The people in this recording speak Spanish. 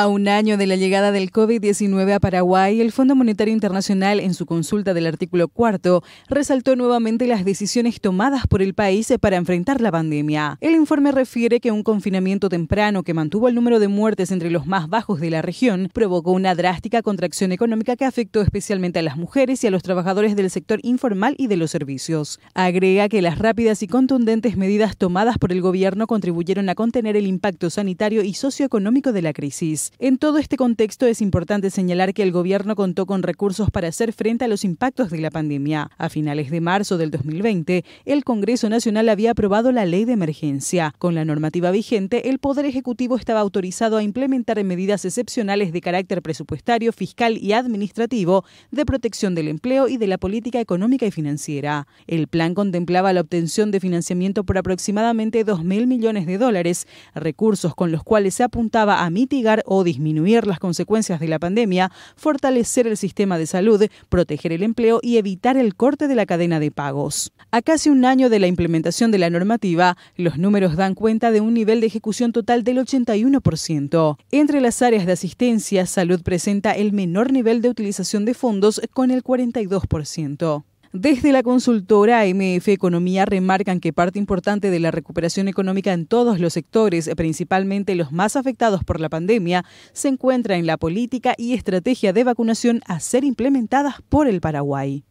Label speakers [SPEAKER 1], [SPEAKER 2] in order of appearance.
[SPEAKER 1] A un año de la llegada del COVID-19 a Paraguay, el Fondo Monetario Internacional, en su consulta del artículo cuarto, resaltó nuevamente las decisiones tomadas por el país para enfrentar la pandemia. El informe refiere que un confinamiento temprano que mantuvo el número de muertes entre los más bajos de la región provocó una drástica contracción económica que afectó especialmente a las mujeres y a los trabajadores del sector informal y de los servicios. Agrega que las rápidas y contundentes medidas tomadas por el gobierno contribuyeron a contener el impacto sanitario y socioeconómico de la crisis. En todo este contexto es importante señalar que el gobierno contó con recursos para hacer frente a los impactos de la pandemia. A finales de marzo del 2020, el Congreso Nacional había aprobado la ley de emergencia. Con la normativa vigente, el Poder Ejecutivo estaba autorizado a implementar medidas excepcionales de carácter presupuestario, fiscal y administrativo de protección del empleo y de la política económica y financiera. El plan contemplaba la obtención de financiamiento por aproximadamente 2.000 millones de dólares, recursos con los cuales se apuntaba a mitigar disminuir las consecuencias de la pandemia, fortalecer el sistema de salud, proteger el empleo y evitar el corte de la cadena de pagos. A casi un año de la implementación de la normativa, los números dan cuenta de un nivel de ejecución total del 81%. Entre las áreas de asistencia, salud presenta el menor nivel de utilización de fondos con el 42%. Desde la consultora MF Economía remarcan que parte importante de la recuperación económica en todos los sectores, principalmente los más afectados por la pandemia, se encuentra en la política y estrategia de vacunación a ser implementadas por el Paraguay.